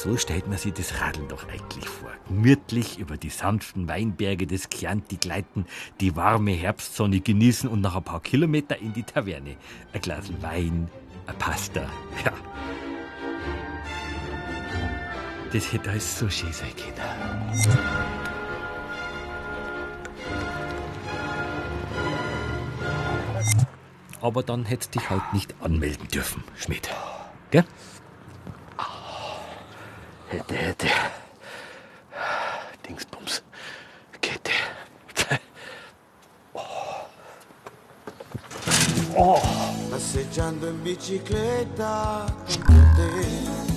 So stellt man sich das Radeln doch eigentlich vor. Gemütlich über die sanften Weinberge des Chianti gleiten, die warme Herbstsonne genießen und nach ein paar Kilometer in die Taverne. Ein Glas Wein, ein Pasta. Ja. Das hätte alles so schön sein können. Aber dann hättest dich halt nicht anmelden dürfen, Schmidt. Gell? Hätte, hätte. Dingsbums. Kette. Passeggiando in bicicletta con te.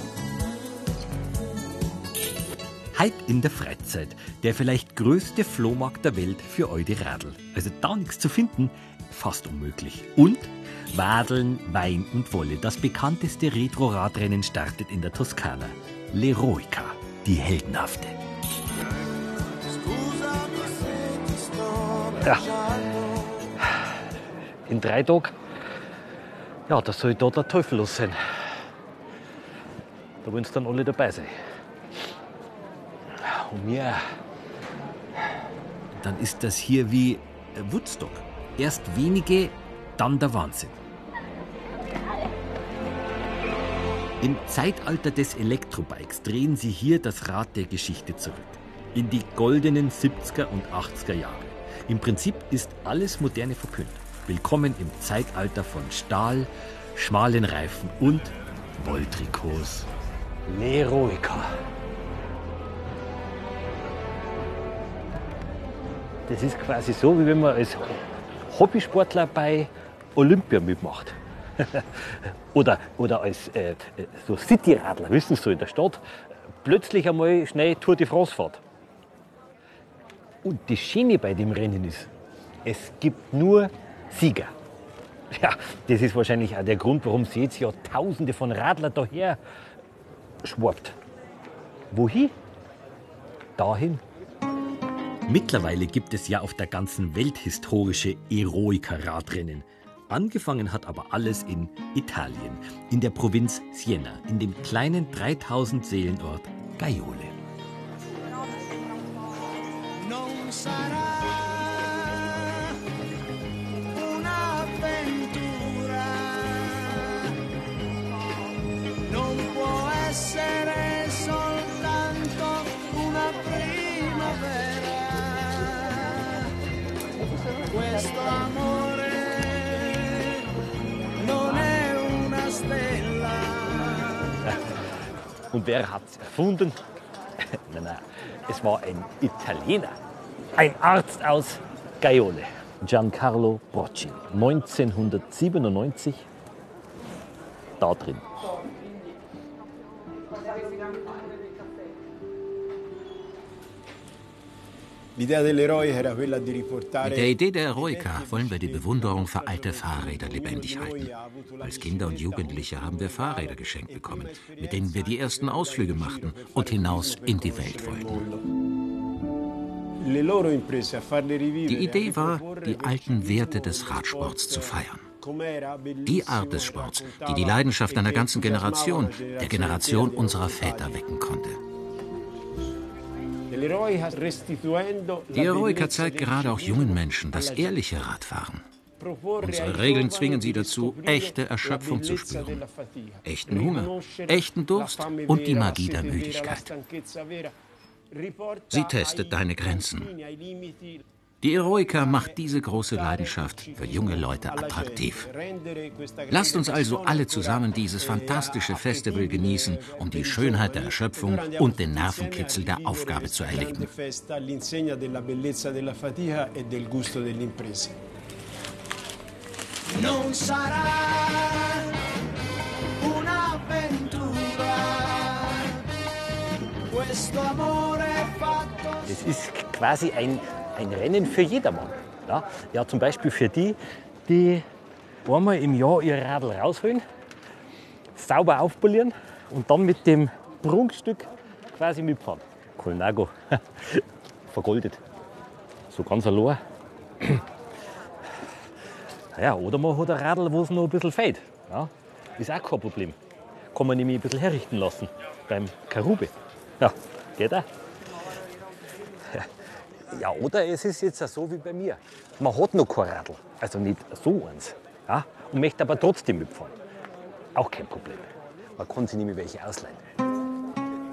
Heute in der Freizeit. Der vielleicht größte Flohmarkt der Welt für eure Radl. Also da nichts zu finden, fast unmöglich. Und Wadeln, Wein und Wolle. Das bekannteste Retro-Radrennen startet in der Toskana. L'Eroica, die heldenhafte. Ja. In drei Tagen. Ja, da soll da der Teufel los sein. Da wollen sie dann alle dabei sein. Und mir. Dann ist das hier wie Woodstock. Erst wenige, dann der Wahnsinn. Im Zeitalter des Elektrobikes drehen sie hier das Rad der Geschichte zurück. In die goldenen 70er und 80er Jahre. Im Prinzip ist alles Moderne verpönt. Willkommen im Zeitalter von Stahl, schmalen Reifen und Wolltrikots. L'Eroica. Das ist quasi so, wie wenn man als Hobbysportler bei Olympia mitmacht. oder, oder als äh, so Cityradler, wissen Sie, so in der Stadt, plötzlich einmal schnell Tour de France fährt. Und das Schöne bei dem Rennen ist, es gibt nur Sieger. Ja, das ist wahrscheinlich auch der Grund, warum Sie jetzt ja Tausende von Radler daher schwappt. Wohin? Dahin. Mittlerweile gibt es ja auf der ganzen Welt historische Eroica-Radrennen. Angefangen hat aber alles in Italien, in der Provinz Siena, in dem kleinen 3000 Seelenort Gaiole. Non sarà Und wer hat es erfunden? nein, nein, es war ein Italiener, ein Arzt aus Gaiole, Giancarlo Brocci, 1997 da drin. Mit der Idee der Eroica wollen wir die Bewunderung für alte Fahrräder lebendig halten. Als Kinder und Jugendliche haben wir Fahrräder geschenkt bekommen, mit denen wir die ersten Ausflüge machten und hinaus in die Welt wollten. Die Idee a war, die alten Werte des Radsports sport zu feiern. Die Art des Sports, die die Leidenschaft e einer che ganzen Generation, der Generation unserer Väter wecken konnte. Die Eroica bellezza zeigt gerade auch jungen Menschen das ehrliche Radfahren. Unsere Regeln zwingen sie dazu, echte Erschöpfung zu spüren, echten Hunger, echten Durst und die Magie der Müdigkeit. Sie testet deine Grenzen. Die Eroica macht diese große Leidenschaft für junge Leute attraktiv. Lasst uns also alle zusammen dieses fantastische Festival genießen, um die Schönheit der Erschöpfung und den Nervenkitzel der Aufgabe zu erleben. E del gusto dell'impresa. non sarà un'avventura. Questo amore fatto Das ist quasi ein, ein Rennen für jedermann. Ja? ja, zum Beispiel für die, die einmal im Jahr ihr Radl rausholen, sauber aufpolieren und dann mit dem Prunkstück quasi mitfahren. Colnago, vergoldet. So ganz allein. Naja, oder man hat ein Radl, wo es noch ein bisschen fehlt. Ja, ist auch kein Problem. Kann man nämlich ein bisschen herrichten lassen. beim Karube. Ja, geht auch. Ja, oder es ist jetzt so wie bei mir. Man hat noch kein Radl, also nicht so eins. Ja, und möchte aber trotzdem mitfahren. Auch kein Problem. Man kann sich nämlich welche ausleihen.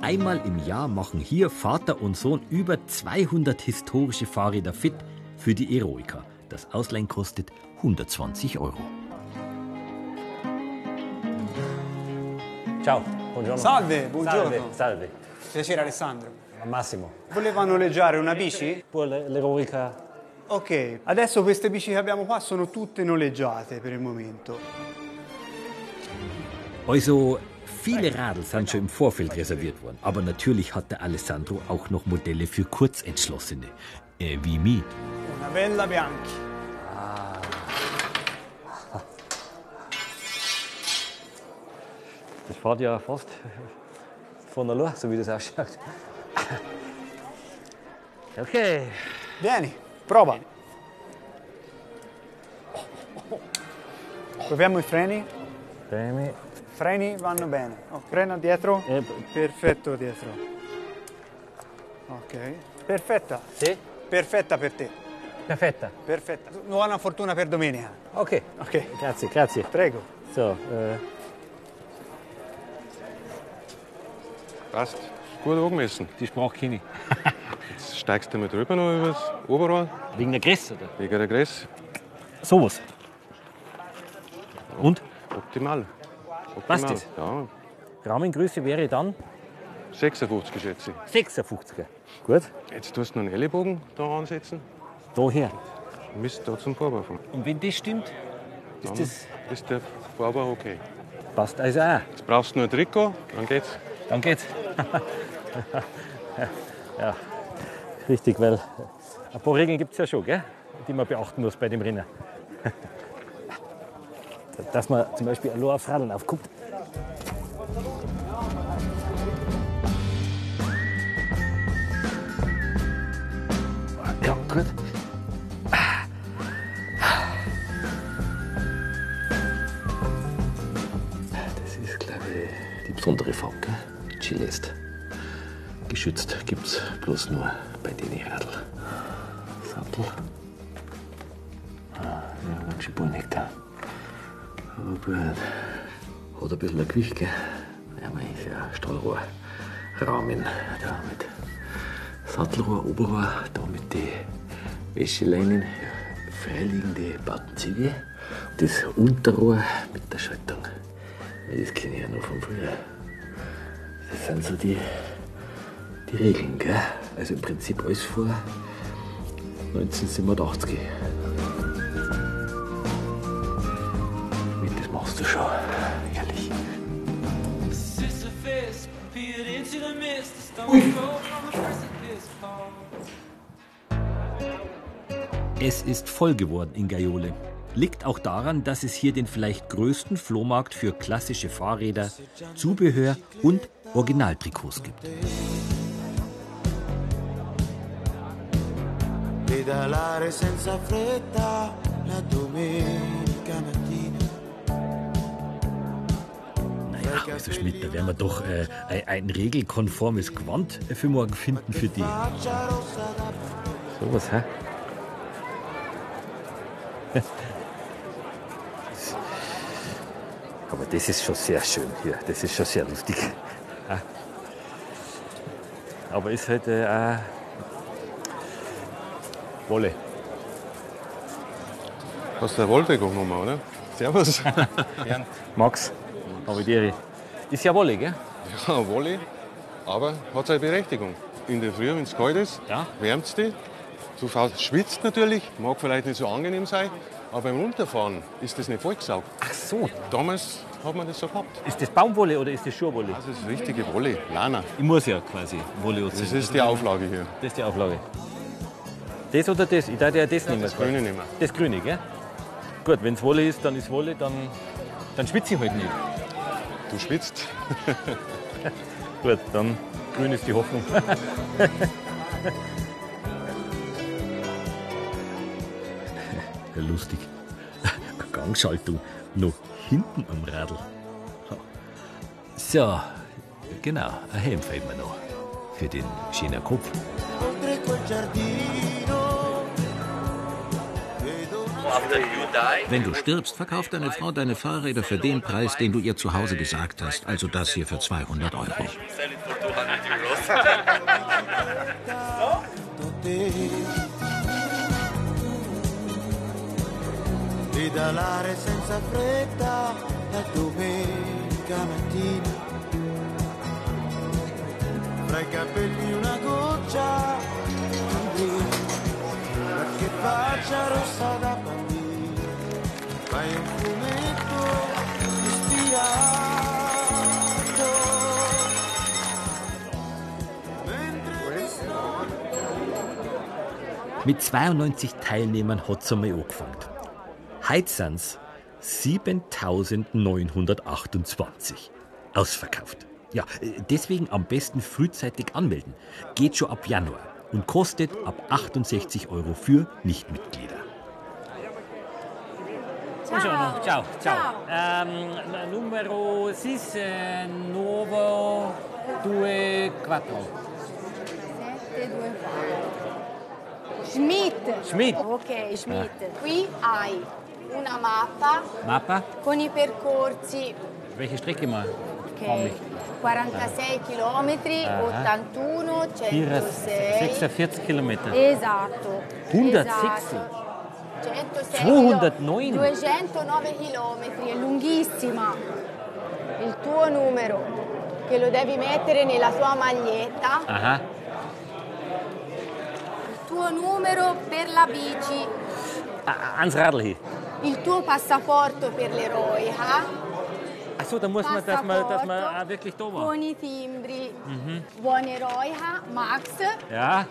Einmal im Jahr machen hier Vater und Sohn über 200 historische Fahrräder fit für die Eroica. Das Ausleihen kostet 120 Euro. Ciao, buongiorno. Salve, buongiorno. Salve, salve. Piacere Alessandro. Massimo. Voleva noleggiare una bici? Poi le- l'eroica Ok, adesso queste bici che abbiamo qua sono tutte noleggiate per il momento. Also, viele Radl sind schon im Vorfeld reserviert worden. Aber natürlich hat der Alessandro auch noch Modelle für Kurzentschlossene. Äh, wie mich. Una Bella Bianchi. Das fährt ja fast von allein, so wie das ausschaut. Okay. Vieni, prova. Proviamo i freni. Premi. Freni vanno bene. Oh, freno dietro. Eh, Perfetto dietro. Ok. Perfetta. Sì? Perfetta per te. Perfetta. Perfetta. Buona fortuna per domenica. Okay. Ok. Grazie, grazie. Prego. So, äh, Passt. Gut angemessen. die Sprache kenne ich. Jetzt steigst du mal drüber noch übers Oberrohr, Wegen der Größe, oder? wegen der Gräs. Sowas. Und? Optimal. Passt Optimal. das? Ja, Rahmengröße wäre dann 56 schätze ich. 56er. Gut. Jetzt tust du noch einen Ellenbogen da ansetzen. Daher. Mist da zum Vorbau fahren. Und wenn das stimmt, ist Dann das ist der Vorbau okay. passt also auch. Jetzt brauchst du nur ein Trikot, dann geht's. Dann geht's. ja, richtig, weil ein paar Regeln gibt es ja schon, gell? die man beachten muss bei dem Rennen. Dass man zum Beispiel allein aufs Radl aufguckt. Ja, gut. Das ist, glaube ich, die besondere Form, gell? Chilest. Geschützt gibt es bloß nur bei den Radl. Sattel. Ah, ja, ganz schön bullig da. Aber gut. Hat ein bisschen ein Gewicht, gell? Ja, mein ist ja Stahlrohr. Rahmen da mit Sattelrohr, Oberrohr, da mit den Wäscheleinen, freiliegende Battenzüge. Das Unterrohr mit der Schaltung. Das kenne ich ja noch von früher. Das sind so die, die Regeln, gell? Also im Prinzip alles vor 1987. Mit, das machst du schon. Ehrlich. Fall. Es ist voll geworden in Gaiole. Liegt auch daran, dass es hier den vielleicht größten Flohmarkt für klassische Fahrräder, Zubehör und Originaltrikots gibt. pedalare senza fretta la domenica mattina. Naja, also Schmidt, da werden wir doch äh, ein, regelkonformes Gewand für morgen finden für die. Faccia rossa da So was, hä? Aber das ist schon sehr schön hier. Das ist schon sehr lustig. Aber ist halt äh, Wolle. Hast du eine Wolldeckung nochmal, oder? Servus. Gern. Max, habe ich dir. Ist ja Wolle, gell? Ja, Wolle, aber hat seine Berechtigung. In der Früh, wenn es kalt ist, Ja. wärmt es dich. Du schwitzt natürlich, mag vielleicht nicht so angenehm sein, aber beim Runterfahren ist das nicht vollgesaugt. Ach so. Damals hat man das so gehabt. Ist das Baumwolle oder ist das Schurwolle? Das ist richtige Wolle, Lana. Ich muss ja quasi Wolle Das anziehen. ist die Auflage hier. Das ist die Auflage. Das oder das? Ich darf ja das nehmen. Das Grüne nehmen. Das Grüne, gell? Gut, wenn es Wolle ist, dann ist Wolle, dann, dann schwitze ich halt nicht. Du schwitzt. Gut, dann grün ist die Hoffnung. Ja, lustig. Gangschaltung noch hinten am Radl. So, Genau, ein Helm fehlt mir noch. Für den schönen Kopf. Wenn du stirbst, verkauft deine Frau deine Fahrräder für den Preis, den du ihr zu Hause gesagt hast. Also das hier für 200 Euro. Pedalare senza fretta la domenica mattina. Fra i capelli una goccia di blu, qualche faccia rossa da bambino. Fai un fumetto ispirato. Mit 92 Teilnehmern hat es einmal angefangen. Heute sind es 7928 ausverkauft. Ja, deswegen am besten frühzeitig anmelden. Geht schon ab Januar und kostet ab 68 Euro für Nichtmitglieder. Ciao, ciao. Ehm, n- numero 6, eh, nuovo 2, 4. Schmidt. Schmidt. Ok, Schmidt. Qui hai una mappa Mappa? con i percorsi. Welche Strecke mal? Ok. 46 km, Ah. 81, 106. 46 Kilometer. Esatto. 160? Esatto. 106 209? 209 km, è lunghissima. Il tuo numero, che lo devi mettere nella tua maglietta. Aha. Il tuo numero per la bici. Ah, ans Radl hier. Il tuo passaporto per l'eroe, ah? Achso, da muss man, dass man, dass man Passaporto auch wirklich da war. Con i timbri. Mhm. Buon eroe, ah? Max. Ja.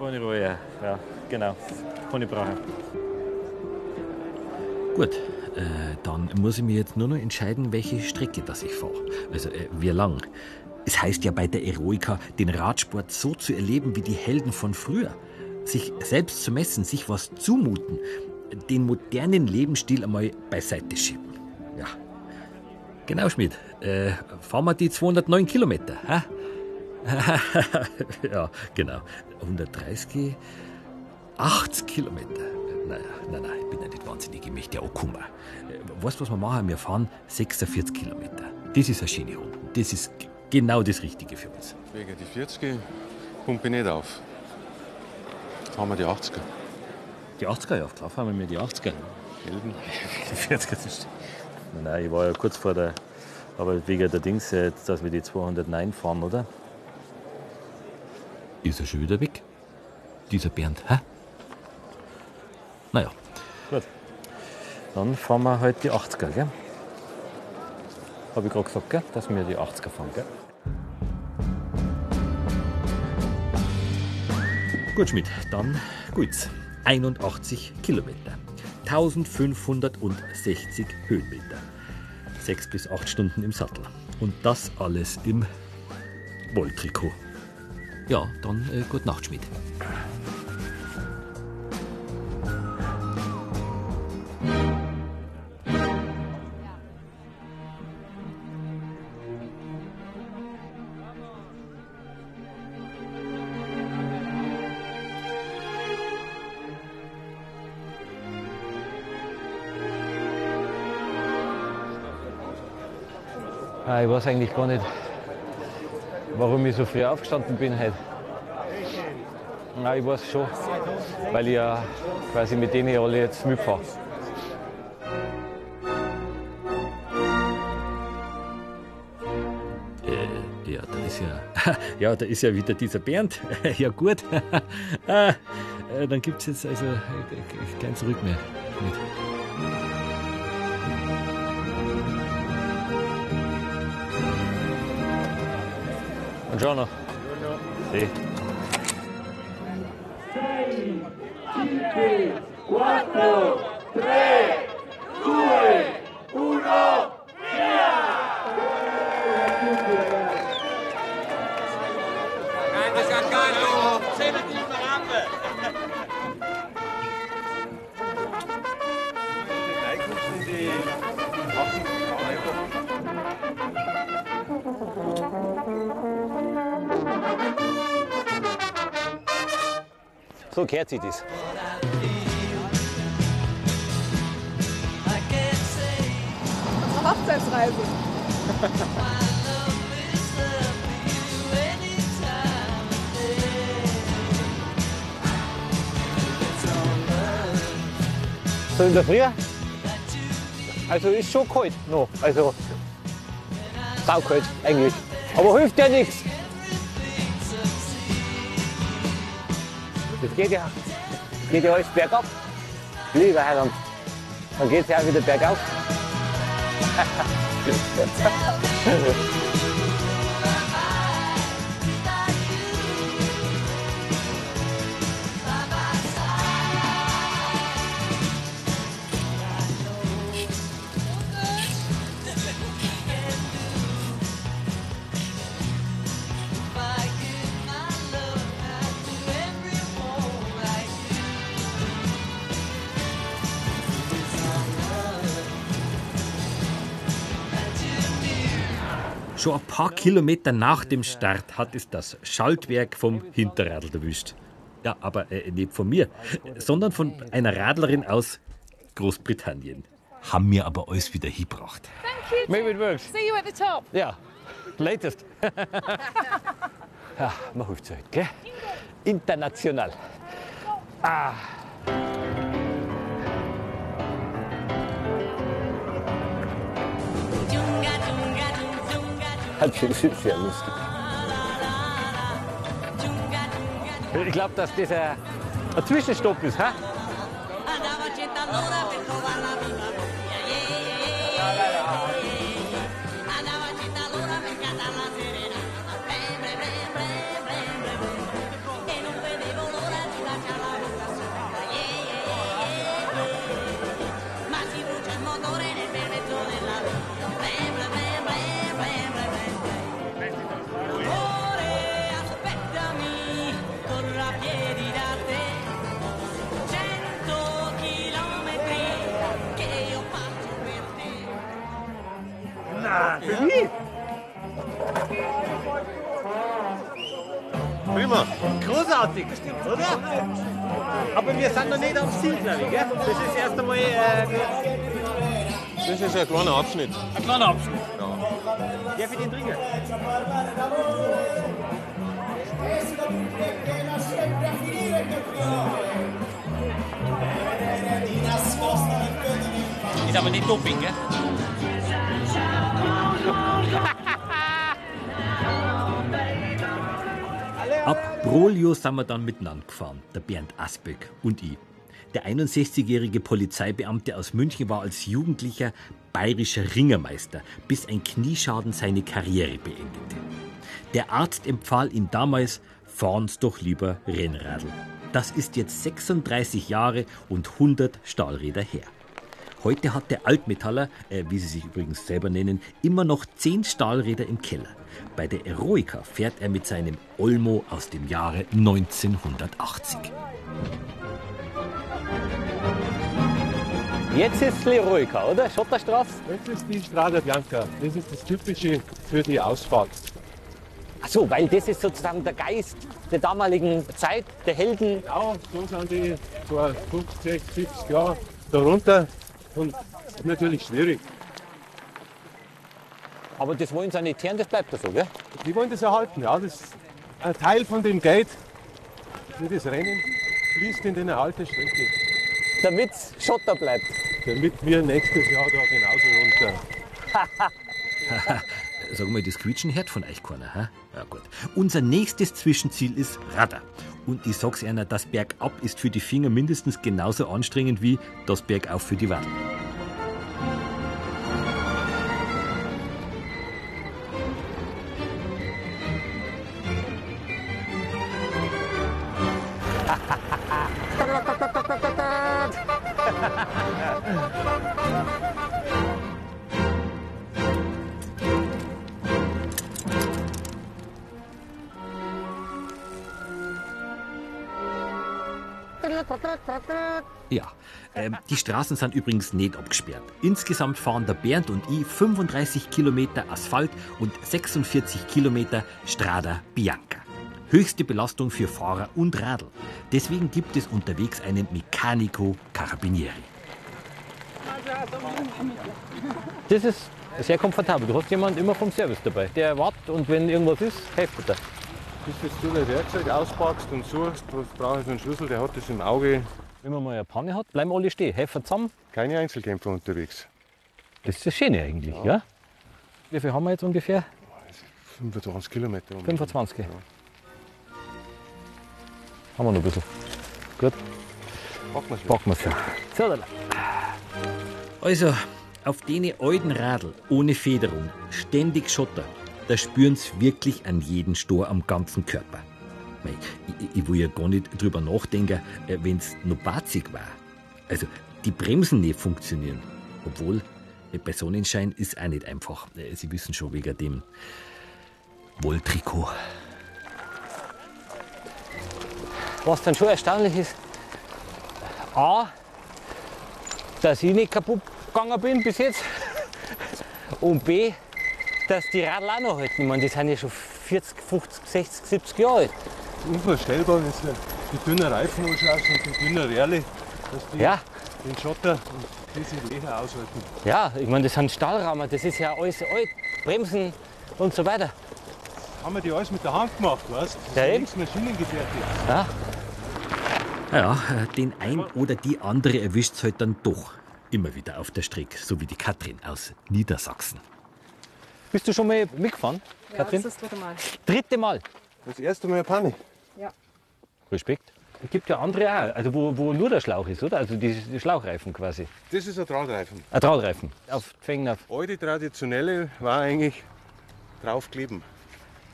Ohne Ruhe, ja. ja. Genau. Kann ich brauchen. Gut, äh, dann muss ich mir jetzt nur noch entscheiden, welche Strecke das ich fahre. Also, äh, wie lang. Es heißt ja bei der Eroika, den Radsport so zu erleben wie die Helden von früher. Sich selbst zu messen, sich was zumuten, den modernen Lebensstil einmal beiseite schieben. Ja. Genau, Schmidt. Äh, fahren wir die 209 Kilometer, hä? ja, genau. 130, 80 Kilometer. Naja, nein, nein, ich bin ja nicht wahnsinnig, ich möchte ja auch kommen. Äh, Weißt du, was wir machen? Wir fahren 46 Kilometer. Das ist eine schöne Runde. Das ist genau das Richtige für uns. Wegen die 40 pumpe ich nicht auf. Fahren wir die 80er. Die 80er, ja, klar fahren wir mit die 80er. Helden. Die 40er, das. Nein, ich war ja kurz vor der. Aber wegen der Dings, äh, dass wir die 209 fahren, oder? Ist er schon wieder weg? Dieser Bernd, hä? Naja, Gut. Dann fahren wir halt die 80er, gell? Habe ich gerade gesagt, gell? dass wir die 80er fahren, gell? gut, Schmidt, dann geht's. 81 Kilometer. 1560 Höhenmeter. Sechs bis acht Stunden im Sattel. Und das alles im Wolltrikot. Ja, dann äh, gute Nacht, Schmidt. Ich weiß eigentlich gar nicht, warum ich so früh aufgestanden bin heute. Nein, ich weiß schon, weil ich ja quasi mit denen alle jetzt mitfahre. Äh, ja, da ist ja. Ja, da ist ja wieder dieser Bernd. ja, gut. ah, äh, dann gibt's jetzt also äh, kein Zurück mehr. Schmidt. Buongiorno. Buongiorno. Sì. 6, 5, 4, 3, 2, 1. So gehört sich das. Hochzeitsreise. So in der Früh? Also ist schon kalt noch. Also saukalt eigentlich. Aber hilft ja nichts. Das geht ja, geht ja alles bergab. Lieber Heiland. Dann geht es ja auch wieder bergauf. Schon ein paar Kilometer nach dem Start hat es das Schaltwerk vom Hinterradl erwischt. Ja, aber äh, nicht von mir, sondern von einer Radlerin aus Großbritannien. Haben mir aber alles wieder hingebracht. Maybe it works. See you at the top. Ja, latest. ja, man hilft es halt, gell? International. Ah. Das ist sehr lustig. Ich glaube, dass das ein, ein Zwischenstopp ist. Hä? Oder? Aber wir sind noch nicht am Ziel, glaube ich. Gell? Das ist erst einmal. Äh, Das ist ein kleiner Abschnitt. ein kleiner Abschnitt. Ja. Darf ich den trinken? Ist aber nicht Doping, gell? Brolio sind wir dann miteinander gefahren, der Bernd Asböck und ich. Der 61-jährige Polizeibeamte aus München war als Jugendlicher bayerischer Ringermeister, bis ein Knieschaden seine Karriere beendete. Der Arzt empfahl ihm damals, fahren's doch lieber Rennradl. Das ist jetzt 36 Jahre und 100 Stahlräder her. Heute hat der Altmetaller, äh, wie sie sich übrigens selber nennen, immer noch 10 Stahlräder im Keller. Bei der Eroica fährt er mit seinem Olmo aus dem Jahre 1980. Jetzt ist Leroyka, oder? Schotterstraße? Das ist die Strada Bianca. Das ist das Typische für die Ausfahrt. Ach so, weil das ist sozusagen der Geist der damaligen Zeit, der Helden. Genau, so sind die vor 50, 70 Jahren darunter. Und ist natürlich schwierig. Aber das wollen sie nicht hören, das bleibt ja so, gell? Die wollen das erhalten. Ja, das ein Teil von dem Geld für das Rennen fließt in den Erhalt der Strecke. Damit Schotter bleibt. Damit wir nächstes Jahr da genauso runter. Sag mal, das Quietschen hört von euch keiner, hä? Ja, gut. Unser nächstes Zwischenziel ist Radar. Und ich sag's einer, das Bergab ist für die Finger mindestens genauso anstrengend wie das Bergauf für die Wadel. Ja, ähm, die Straßen sind übrigens nicht abgesperrt. Insgesamt fahren der Bernd und ich 35 Kilometer Asphalt und 46 Kilometer Strada Bianca. Höchste Belastung für Fahrer und Radl. Deswegen gibt es unterwegs einen Meccanico Carabinieri. Das ist sehr komfortabel. Du hast jemanden immer vom Service dabei. Der wartet und wenn irgendwas ist, hilft er. Bis jetzt du dein Werkzeug auspackst und suchst, was brauche ich einen Schlüssel, der hat das im Auge. Wenn man mal eine Panne hat, bleiben alle stehen, helfen zusammen. Keine Einzelkämpfer unterwegs. Das ist das Schöne eigentlich, ja? Wie viel haben wir jetzt ungefähr? 25 Kilometer. um. 25. Haben wir noch ein bisschen. Gut, Packen wir es ja. So. Also, auf dene alten Radl ohne Federung, ständig Schotter, da spüren's wirklich an jeden Stor am ganzen Körper. Ich, ich will ja gar nicht drüber nachdenken, äh, wenn's noch batzig war. Also, die Bremsen nicht funktionieren. Obwohl, äh, bei Sonnenschein ist auch nicht einfach. Äh, Sie wissen schon wegen dem Wolltrikot. Was dann schon erstaunlich ist, A, dass ich nicht kaputt gegangen bin bis jetzt. Und B, dass die Radl auch noch halten. Ich meine, die sind ja schon 40, 50, 60, 70 Jahre alt. Unvorstellbar, wenn du die dünnen Reifen anschaust und die dünnen Rähle, dass die Ja, den Schotter und diese Löcher aushalten. ja, ich meine, das sind Stahlrahmen, das ist ja alles alt. Bremsen und so weiter. Haben wir die alles mit der Hand gemacht, weißt du? Das Ja, ist eben. nichts maschinengefertigt. Ja, Ja, den ein oder die andere erwischt's halt dann doch immer wieder auf der Strecke, so wie die Katrin aus Niedersachsen. Bist du schon mal mitgefahren, Katrin? das dritte Mal. Dritte Mal. Das erste Mal eine Panne. Respekt. Es gibt ja andere auch, also wo, wo nur der Schlauch ist, oder? Also die, die Schlauchreifen quasi. Das ist ein Drahtreifen. Ein Drahtreifen. Auf Fängen auf. Alte traditionelle war eigentlich draufkleben.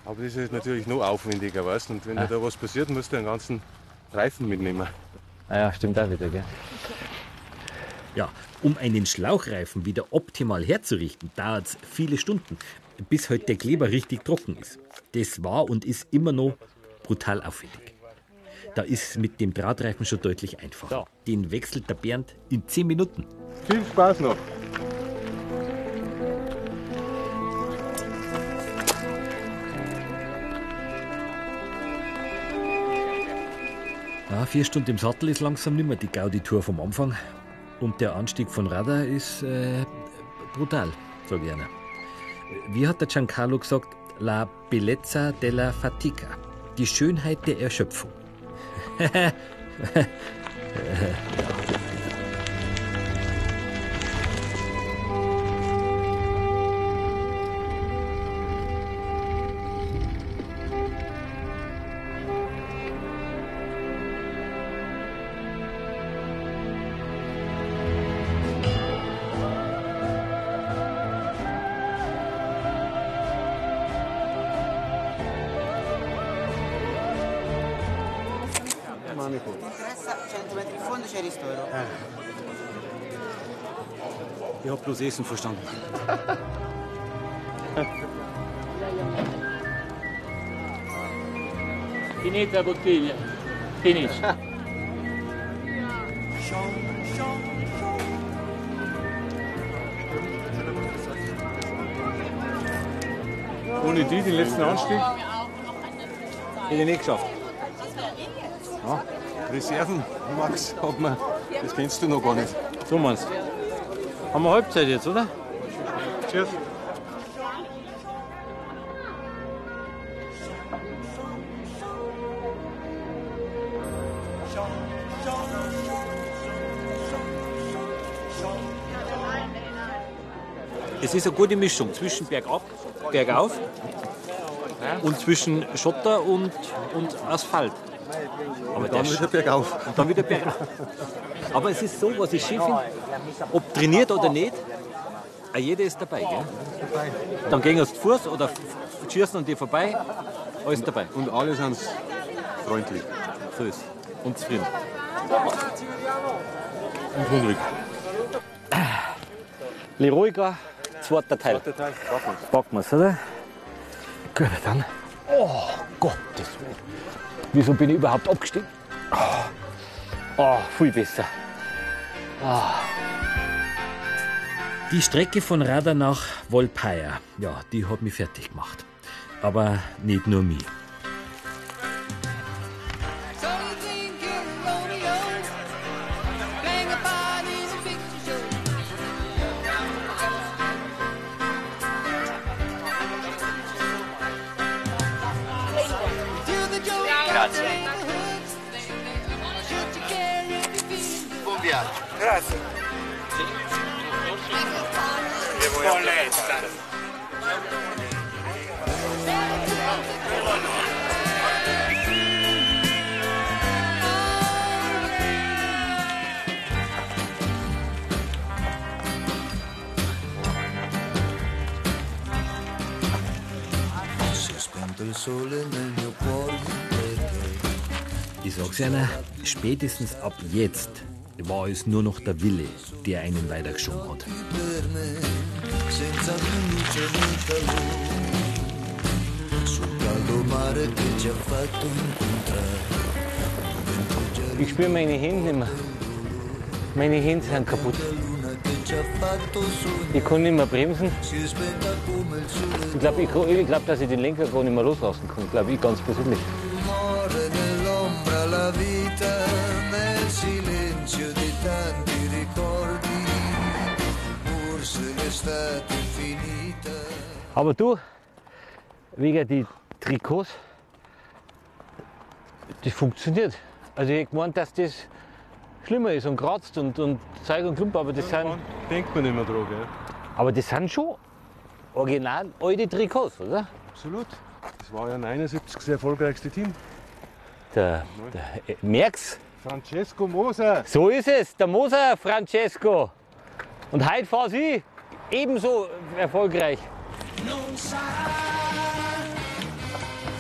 Aber das ist natürlich noch aufwendiger, weißt du? Und wenn dir da was passiert, musst du einen ganzen Reifen mitnehmen. Ah ja, stimmt auch wieder, gell? Ja, um einen Schlauchreifen wieder optimal herzurichten, dauert's viele Stunden, bis halt der Kleber richtig trocken ist. Das war und ist immer noch brutal aufwendig. Da ist mit dem Drahtreifen schon deutlich einfacher. Den wechselt der Bernd in 10 Minuten. Viel Spaß noch. Ja, vier Stunden im Sattel ist langsam nimmer die Gaudi-Tour vom Anfang. Und der Anstieg von Radar ist äh, brutal, sage ich einer. Wie hat der Giancarlo gesagt? La bellezza della fatica. Die Schönheit der Erschöpfung. interessa Ich hab bloß Essen verstanden. Finita bottiglia. Finish. Ohne die, den letzten Anstieg, Hätte ich nicht geschafft. ja, Reserven, Max, hat man, das kennst du noch gar nicht. So meinst du? Haben wir Halbzeit jetzt, oder? Cheers. Es ist eine gute Mischung zwischen bergab, bergauf und zwischen Schotter und, und Asphalt. Aber dann der wieder bergauf. Und dann wieder bergauf. Aber es ist so, was ich schön finde, ob trainiert oder nicht, auch jeder ist dabei. Gell? Dann gehen wir zu Fuß oder schießen an dir vorbei, alles dabei. Und alle sind freundlich. So ist. Und zufrieden. Und hungrig. Leroiga, zweiter Teil. Zweiter Teil, packen wir's. Packen wir es, oder? Gut, dann. Oh, Gottes Willen. Wieso bin ich überhaupt abgestiegen? Oh, oh viel besser. Ah. Die Strecke von Radar nach Volpaia, ja, die hat mich fertig gemacht. Aber nicht nur mich. Grazie. Buon viaggio. Grazie. Bolletta. il sole nel Ich sag's einer, spätestens ab jetzt war es nur noch der Wille, der einen weitergeschoben hat. Ich spüre meine Hände nicht mehr. Meine Hände sind kaputt. Ich kann nicht mehr bremsen. Ich glaube, ich, ich glaub, dass ich den Lenker gar nicht mehr loslassen kann. Glaube ich ganz persönlich. Tanti ricordi forse l'estate è finita Aber du, wegen die Trikots, das funktioniert. Also ich hätte gemeint, dass das schlimmer ist und kratzt und, und Zeug und Klump, aber das sind, Denkt man nicht mehr dran, gell? aber das sind schon original alte Trikots, oder? Absolut. Das war ja 79 das erfolgreichste Team. Der, der äh, Merx, Francesco Moser. so ist es, der Moser Francesco. Und heute fahren sie ebenso erfolgreich. non sarà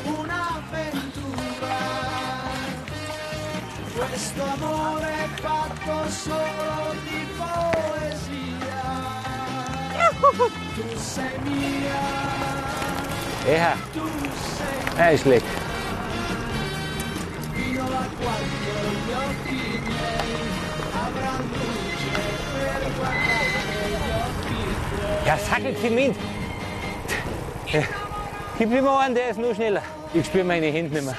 un'avventura questo amore è fatto solo di poesia tu sei mia Ja, tu sei er ist schlecht. Ja, Sackelzement. Gib mir mal einen, der ist nur schneller. Ich spüre meine Hände nicht mehr.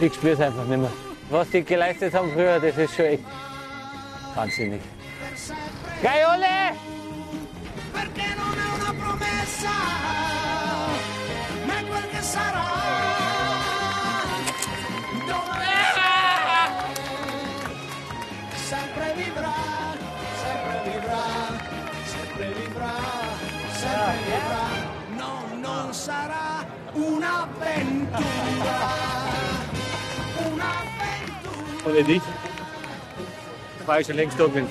Ich spüre es einfach nicht mehr. Was die geleistet haben früher, das ist schon echt wahnsinnig. Gaiole! perché sempre vivrà, sempre vivrà. No, non sarà un'avventura, un'avventura. Und nicht, war ich schon längst gewesen.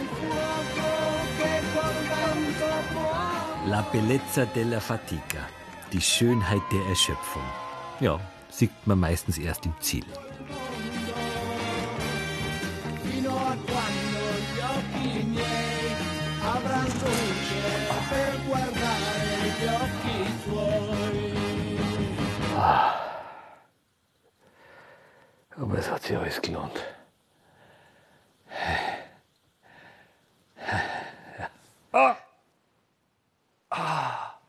La bellezza della fatica, die Schönheit der Erschöpfung. Ja, sieht man meistens erst im Ziel. Es hat sich alles gelohnt. Ah. Ah.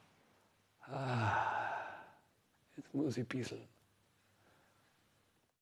Ah. Jetzt muss ich ein bisschen.